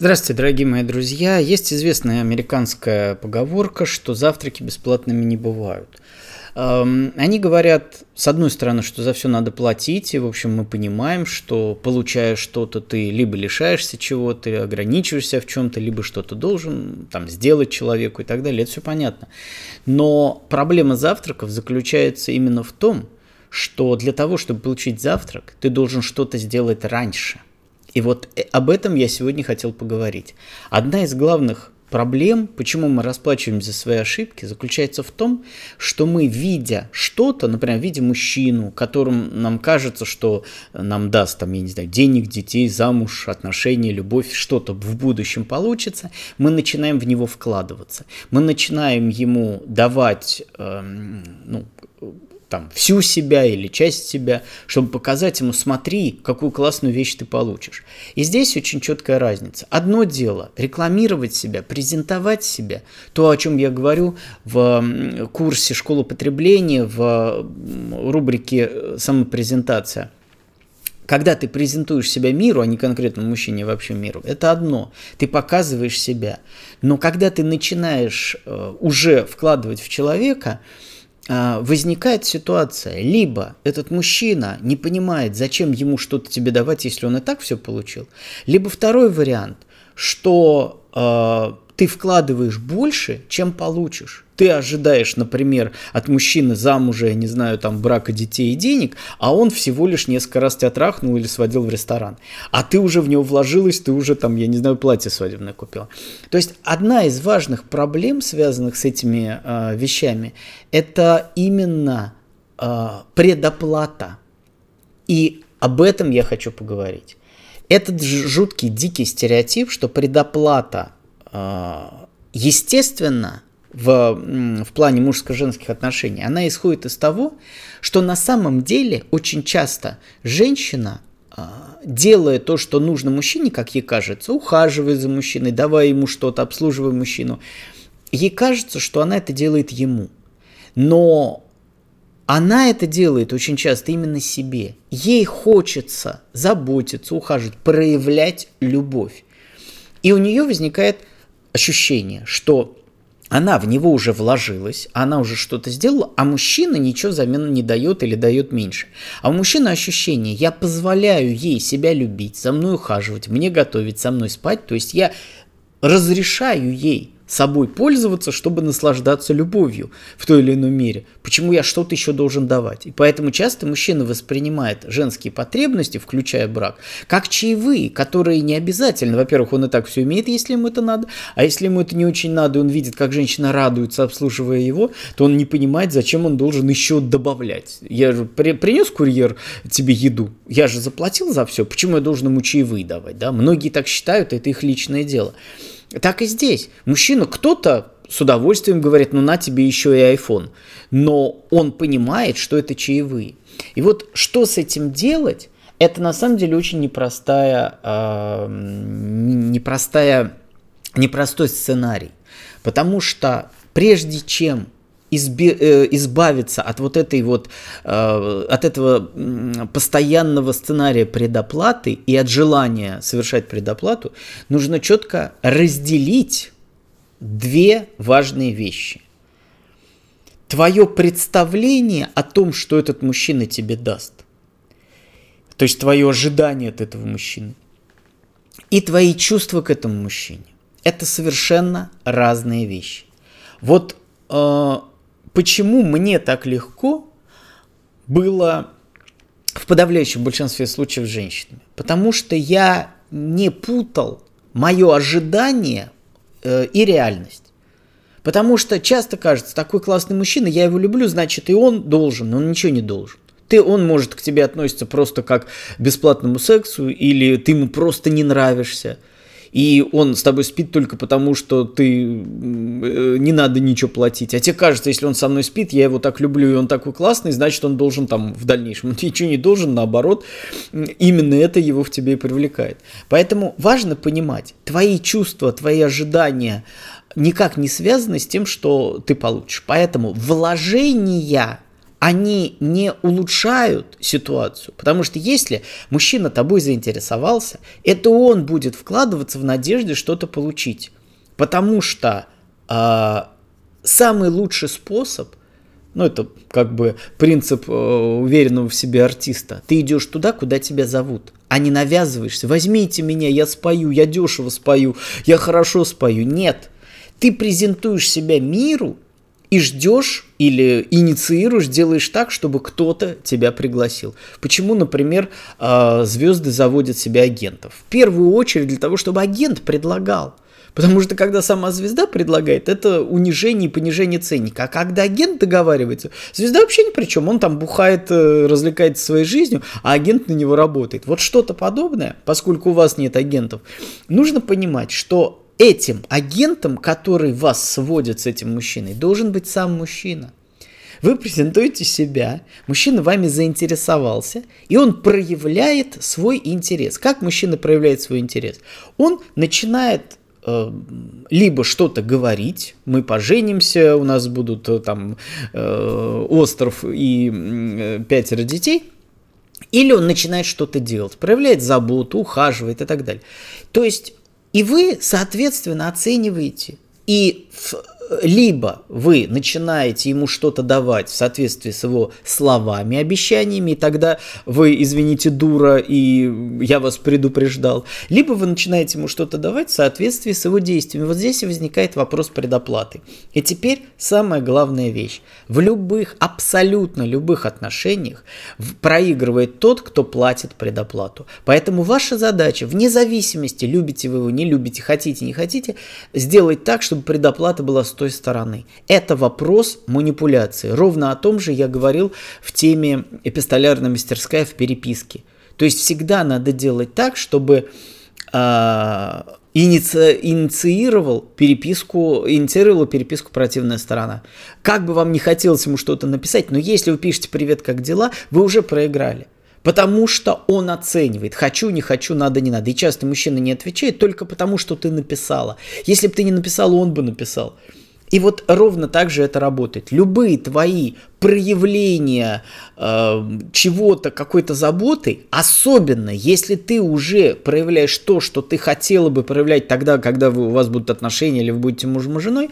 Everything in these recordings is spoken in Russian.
Здравствуйте, дорогие мои друзья. Есть известная американская поговорка, что завтраки бесплатными не бывают. Эм, они говорят, с одной стороны, что за все надо платить, и, в общем, мы понимаем, что получая что-то, ты либо лишаешься чего-то, ограничиваешься в чем-то, либо что-то должен там сделать человеку и так далее. Это все понятно. Но проблема завтраков заключается именно в том, что для того, чтобы получить завтрак, ты должен что-то сделать раньше. И вот э, об этом я сегодня хотел поговорить. Одна из главных проблем, почему мы расплачиваемся за свои ошибки, заключается в том, что мы, видя что-то, например, видя мужчину, которым нам кажется, что нам даст, там, я не знаю, денег, детей, замуж, отношения, любовь, что-то в будущем получится, мы начинаем в него вкладываться. Мы начинаем ему давать, э, ну, там всю себя или часть себя, чтобы показать ему, смотри, какую классную вещь ты получишь. И здесь очень четкая разница. Одно дело рекламировать себя, презентовать себя, то, о чем я говорю в курсе школы потребления, в рубрике э, самопрезентация. Когда ты презентуешь себя миру, а не конкретному мужчине, а вообще миру, это одно. Ты показываешь себя. Но когда ты начинаешь э, уже вкладывать в человека, возникает ситуация, либо этот мужчина не понимает, зачем ему что-то тебе давать, если он и так все получил, либо второй вариант, что э, ты вкладываешь больше, чем получишь. Ты ожидаешь, например, от мужчины замужа, я не знаю, там, брака детей и денег, а он всего лишь несколько раз тебя трахнул или сводил в ресторан. А ты уже в него вложилась, ты уже там, я не знаю, платье свадебное купила. То есть одна из важных проблем, связанных с этими э, вещами, это именно э, предоплата. И об этом я хочу поговорить. Этот жуткий, дикий стереотип, что предоплата естественно, в, в плане мужско-женских отношений, она исходит из того, что на самом деле очень часто женщина, а, делая то, что нужно мужчине, как ей кажется, ухаживая за мужчиной, давая ему что-то, обслуживая мужчину, ей кажется, что она это делает ему. Но она это делает очень часто именно себе. Ей хочется заботиться, ухаживать, проявлять любовь. И у нее возникает ощущение, что она в него уже вложилась, она уже что-то сделала, а мужчина ничего взамен не дает или дает меньше. А у мужчины ощущение, я позволяю ей себя любить, за мной ухаживать, мне готовить, со мной спать, то есть я разрешаю ей собой пользоваться, чтобы наслаждаться любовью в той или иной мере. Почему я что-то еще должен давать? И поэтому часто мужчина воспринимает женские потребности, включая брак, как чаевые, которые не обязательно. Во-первых, он и так все имеет, если ему это надо, а если ему это не очень надо, и он видит, как женщина радуется, обслуживая его, то он не понимает, зачем он должен еще добавлять. Я же при, принес курьер тебе еду, я же заплатил за все, почему я должен ему чаевые давать? Да? Многие так считают, это их личное дело. Так и здесь. Мужчина, кто-то с удовольствием говорит, ну на тебе еще и iPhone. Но он понимает, что это чаевые. И вот что с этим делать, это на самом деле очень непростая, э, непростая, непростой сценарий. Потому что прежде чем э, избавиться от вот этой вот, э, от этого постоянного сценария предоплаты и от желания совершать предоплату, нужно четко разделить две важные вещи. Твое представление о том, что этот мужчина тебе даст. То есть твое ожидание от этого мужчины. И твои чувства к этому мужчине. Это совершенно разные вещи. Вот э, почему мне так легко было в подавляющем большинстве случаев с женщинами? Потому что я не путал мое ожидание э, и реальность. Потому что часто кажется, такой классный мужчина, я его люблю, значит и он должен, но он ничего не должен. Ты, он может к тебе относиться просто как к бесплатному сексу, или ты ему просто не нравишься и он с тобой спит только потому, что ты э, не надо ничего платить. А тебе кажется, если он со мной спит, я его так люблю, и он такой классный, значит, он должен там в дальнейшем. Он ничего не должен, наоборот, именно это его в тебе и привлекает. Поэтому важно понимать, твои чувства, твои ожидания никак не связаны с тем, что ты получишь. Поэтому вложения они не улучшают ситуацию. Потому что если мужчина тобой заинтересовался, это он будет вкладываться в надежде что-то получить. Потому что э, самый лучший способ, ну это как бы принцип э, уверенного в себе артиста, ты идешь туда, куда тебя зовут, а не навязываешься. Возьмите меня, я спою, я дешево спою, я хорошо спою. Нет, ты презентуешь себя миру и ждешь или инициируешь, делаешь так, чтобы кто-то тебя пригласил. Почему, например, а, звезды заводят себе агентов? В первую очередь для того, чтобы агент предлагал. Потому что когда сама звезда предлагает, это унижение и понижение ценника. А когда агент договаривается, звезда вообще ни при чем. Он там бухает, э, развлекается своей жизнью, а агент на него работает. Вот что-то подобное, поскольку у вас нет агентов, нужно понимать, что этим агентом, который вас сводит с этим мужчиной, должен быть сам мужчина. Вы презентуете себя, мужчина вами заинтересовался, и он проявляет свой интерес. Как мужчина проявляет свой интерес? Он начинает э, либо что-то говорить, мы поженимся, у нас будут э, там э, остров и э, пятеро детей, или он начинает что-то делать, проявляет заботу, ухаживает и так далее. То есть и вы, соответственно, оцениваете. И в либо вы начинаете ему что-то давать в соответствии с его словами, обещаниями, и тогда вы, извините, дура, и я вас предупреждал, либо вы начинаете ему что-то давать в соответствии с его действиями. Вот здесь и возникает вопрос предоплаты. И теперь самая главная вещь. В любых, абсолютно любых отношениях проигрывает тот, кто платит предоплату. Поэтому ваша задача, вне зависимости, любите вы его, не любите, хотите, не хотите, сделать так, чтобы предоплата была той стороны. Это вопрос манипуляции. Ровно о том же я говорил в теме эпистолярная мастерская в переписке. То есть всегда надо делать так, чтобы э, иници, инициировал переписку, инициировала переписку противная сторона. Как бы вам не хотелось ему что-то написать, но если вы пишете «Привет, как дела?», вы уже проиграли. Потому что он оценивает, хочу, не хочу, надо, не надо. И часто мужчина не отвечает только потому, что ты написала. Если бы ты не написал, он бы написал. И вот ровно так же это работает. Любые твои проявления э, чего-то, какой-то заботы, особенно если ты уже проявляешь то, что ты хотела бы проявлять тогда, когда вы, у вас будут отношения или вы будете мужем и женой,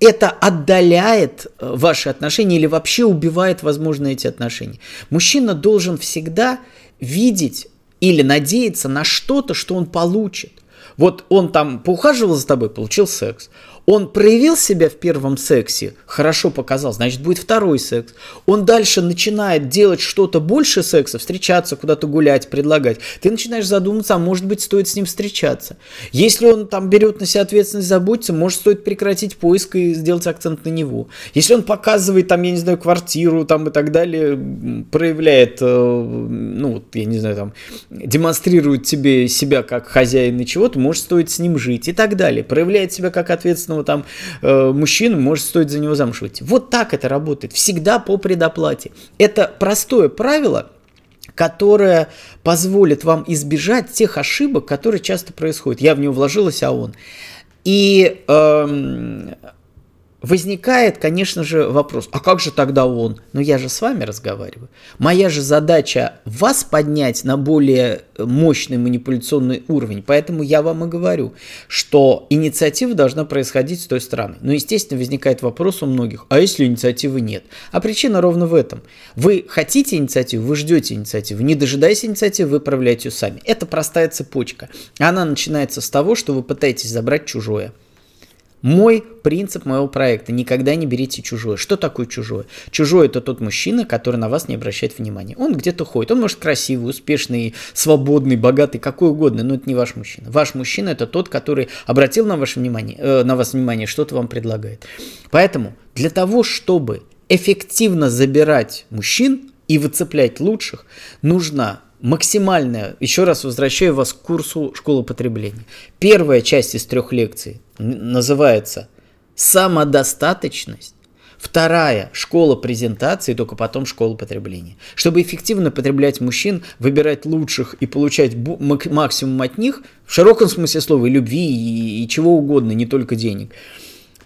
это отдаляет э, ваши отношения или вообще убивает, возможно, эти отношения. Мужчина должен всегда видеть или надеяться на что-то, что он получит. Вот он там поухаживал за тобой, получил секс он проявил себя в первом сексе, хорошо показал, значит будет второй секс. Он дальше начинает делать что-то больше секса, встречаться, куда-то гулять, предлагать. Ты начинаешь задуматься, а может быть стоит с ним встречаться. Если он там берет на себя ответственность, заботиться, может стоит прекратить поиск и сделать акцент на него. Если он показывает там, я не знаю, квартиру там и так далее, проявляет, э, ну, я не знаю, там, демонстрирует тебе себя как хозяин и чего-то, может стоит с ним жить и так далее. Проявляет себя как ответственного там э, мужчины, может стоит за него замуж выйти. Вот так это работает, всегда по предоплате. Это простое правило, которое позволит вам избежать тех ошибок, которые часто происходят. Я в него вложилась, а он. И э, возникает, конечно же, вопрос, а как же тогда он? Ну я же с вами разговариваю. Моя же задача вас поднять на более мощный манипуляционный уровень, поэтому я вам и говорю, что инициатива должна происходить с той стороны. Но, естественно, возникает вопрос у многих, а если инициативы нет? А причина ровно в этом. Вы хотите инициативу, вы ждете инициативу, не дожидаясь инициативы, вы проявляете ее сами. Это простая цепочка. Она начинается с того, что вы пытаетесь забрать чужое. Мой принцип моего проекта – никогда не берите чужое. Что такое чужое? Чужое – это тот мужчина, который на вас не обращает внимания. Он где-то ходит, он может красивый, успешный, свободный, богатый, какой угодно, но это не ваш мужчина. Ваш мужчина – это тот, который обратил на, ваше внимание, э, на вас внимание, что-то вам предлагает. Поэтому для того, чтобы эффективно забирать мужчин и выцеплять лучших, нужна максимальная, еще раз возвращаю вас к курсу школы потребления. Первая часть из трех лекций называется «Самодостаточность». Вторая – школа презентации, только потом школа потребления. Чтобы эффективно потреблять мужчин, выбирать лучших и получать максимум от них, в широком смысле слова, и любви, и, и чего угодно, не только денег –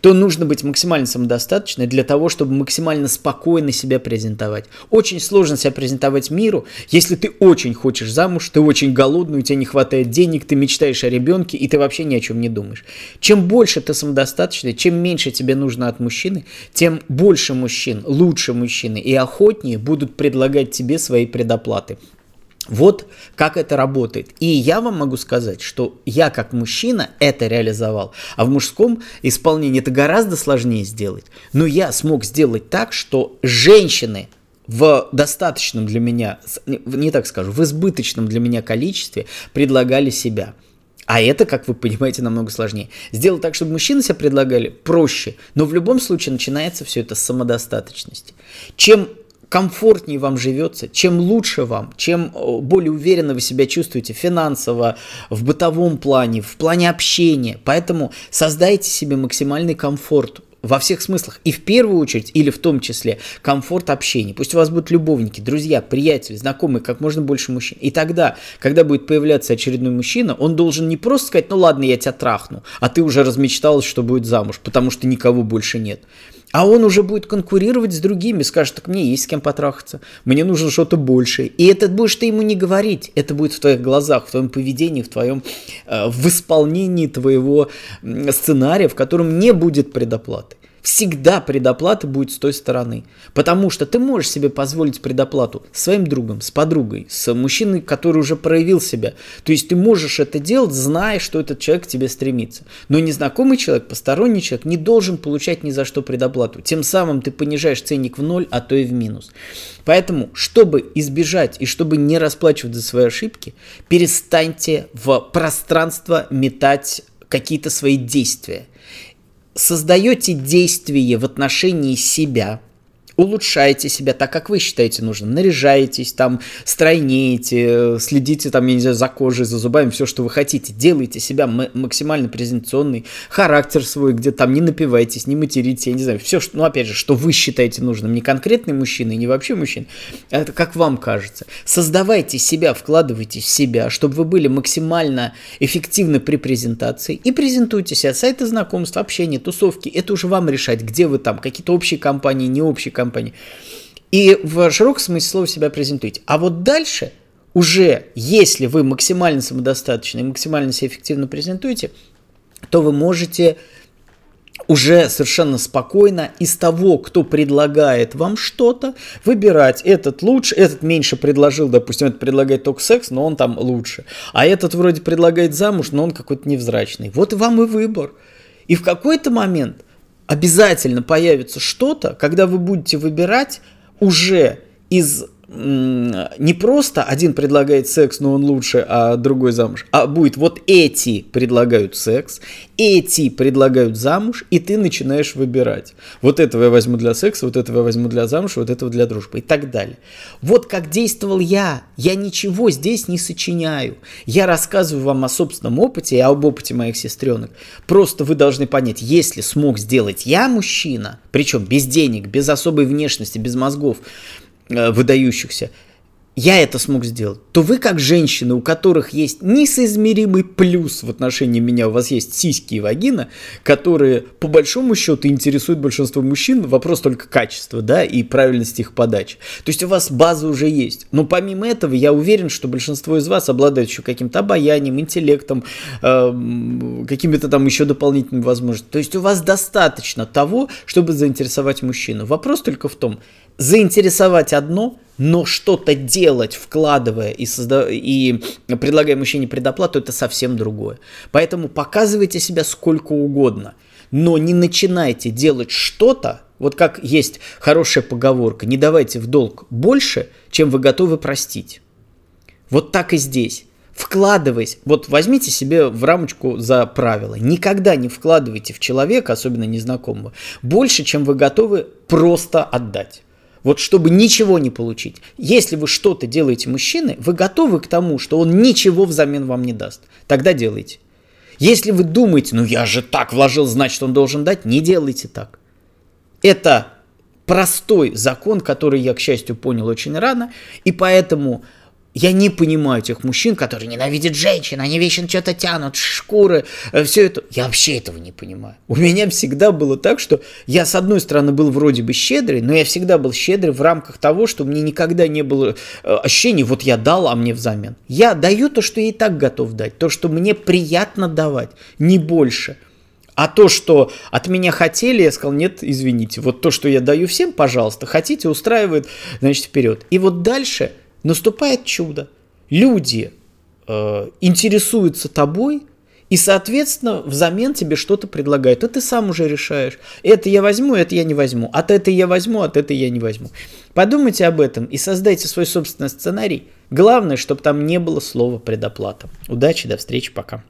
то нужно быть максимально самодостаточной для того, чтобы максимально спокойно себя презентовать. Очень сложно себя презентовать миру, если ты очень хочешь замуж, ты очень голодный, у тебя не хватает денег, ты мечтаешь о ребенке, и ты вообще ни о чем не думаешь. Чем больше ты самодостаточный, чем меньше тебе нужно от мужчины, тем больше мужчин, лучше мужчины и охотнее будут предлагать тебе свои предоплаты. Вот как это работает. И я вам могу сказать, что я как мужчина это реализовал, а в мужском исполнении это гораздо сложнее сделать. Но я смог сделать так, что женщины в достаточном для меня, не так скажу, в избыточном для меня количестве предлагали себя. А это, как вы понимаете, намного сложнее. Сделать так, чтобы мужчины себя предлагали, проще. Но в любом случае начинается все это с самодостаточности. Чем комфортнее вам живется, чем лучше вам, чем э, более уверенно вы себя чувствуете финансово, в бытовом плане, в плане общения. Поэтому создайте себе максимальный комфорт во всех смыслах. И в первую очередь, или в том числе, комфорт общения. Пусть у вас будут любовники, друзья, приятели, знакомые, как можно больше мужчин. И тогда, когда будет появляться очередной мужчина, он должен не просто сказать, ну ладно, я тебя трахну, а ты уже размечталась, что будет замуж, потому что никого больше нет. А он уже будет конкурировать с другими, скажет, так мне есть с кем потрахаться, мне нужно что-то большее. И это будешь ты ему не говорить, это будет в твоих глазах, в твоем поведении, в твоем, э, в исполнении твоего сценария, в котором не будет предоплаты всегда предоплата будет с той стороны. Потому что ты можешь себе позволить предоплату своим другом, с подругой, с мужчиной, который уже проявил себя. То есть ты можешь это делать, зная, что этот человек к тебе стремится. Но незнакомый человек, посторонний человек не должен получать ни за что предоплату. Тем самым ты понижаешь ценник в ноль, а то и в минус. Поэтому, чтобы избежать и чтобы не расплачивать за свои ошибки, перестаньте в пространство метать какие-то свои действия создаете действие в отношении себя – улучшайте себя так, как вы считаете нужным. Наряжаетесь, там, стройнеете, следите, там, я не знаю, за кожей, за зубами, все, что вы хотите. Делайте себя максимально презентационный, характер свой, где там не напивайтесь, не материтесь, я не знаю, все, что, ну, опять же, что вы считаете нужным. Не конкретный мужчина и не вообще мужчина, а это как вам кажется. Создавайте себя, вкладывайте в себя, чтобы вы были максимально эффективны при презентации и презентуйте себя. Сайты знакомств, общения, тусовки, это уже вам решать, где вы там, какие-то общие компании, не общие компании, компании. И в широком смысле слова себя презентуете. А вот дальше уже, если вы максимально самодостаточны и максимально себя эффективно презентуете, то вы можете уже совершенно спокойно из того, кто предлагает вам что-то, выбирать этот лучше, этот меньше предложил, допустим, этот предлагает только секс, но он там лучше, а этот вроде предлагает замуж, но он какой-то невзрачный. Вот вам и выбор. И в какой-то момент – обязательно появится что-то, когда вы будете выбирать уже из не просто один предлагает секс, но он лучше, а другой замуж, а будет вот эти предлагают секс, эти предлагают замуж, и ты начинаешь выбирать. Вот этого я возьму для секса, вот этого я возьму для замуж, вот этого для дружбы и так далее. Вот как действовал я. Я ничего здесь не сочиняю. Я рассказываю вам о собственном опыте и об опыте моих сестренок. Просто вы должны понять, если смог сделать я мужчина, причем без денег, без особой внешности, без мозгов, выдающихся, я это смог сделать, то вы как женщины, у которых есть несоизмеримый плюс в отношении меня, у вас есть сиськи и вагина, которые по большому счету интересуют большинство мужчин, вопрос только качества, да, и правильности их подачи. То есть у вас база уже есть. Но помимо этого, я уверен, что большинство из вас обладает еще каким-то обаянием, интеллектом, э, какими-то там еще дополнительными возможностями. То есть у вас достаточно того, чтобы заинтересовать мужчину. Вопрос только в том, заинтересовать одно, но что-то делать, вкладывая и, созда... и предлагая мужчине предоплату, это совсем другое. Поэтому показывайте себя сколько угодно, но не начинайте делать что-то, вот как есть хорошая поговорка, не давайте в долг больше, чем вы готовы простить. Вот так и здесь. Вкладываясь, вот возьмите себе в рамочку за правило, никогда не вкладывайте в человека, особенно незнакомого, больше, чем вы готовы просто отдать. Вот чтобы ничего не получить. Если вы что-то делаете мужчины, вы готовы к тому, что он ничего взамен вам не даст. Тогда делайте. Если вы думаете, ну я же так вложил, значит он должен дать, не делайте так. Это простой закон, который я, к счастью, понял очень рано, и поэтому Я не понимаю тех мужчин, которые ненавидят женщин, они вечно что-то тянут, шкуры, э, все это. Я вообще этого не понимаю. У меня всегда было так, что я, с одной стороны, был вроде бы щедрый, но я всегда был щедрый в рамках того, что мне никогда не было э, ощущения, вот я дал, а мне взамен. Я даю то, что я и так готов дать, то, что мне приятно давать, не больше. А то, что от меня хотели, я сказал, нет, извините, вот то, что я даю всем, пожалуйста, хотите, устраивает, значит, вперед. И вот дальше – наступает чудо. Люди э, интересуются тобой, и, соответственно, взамен тебе что-то предлагают. И ты сам уже решаешь. Это я возьму, это я не возьму. От этой я возьму, от этой я не возьму. Подумайте об этом и создайте свой собственный сценарий. Главное, чтобы там не было слова предоплата. Удачи, до встречи, пока.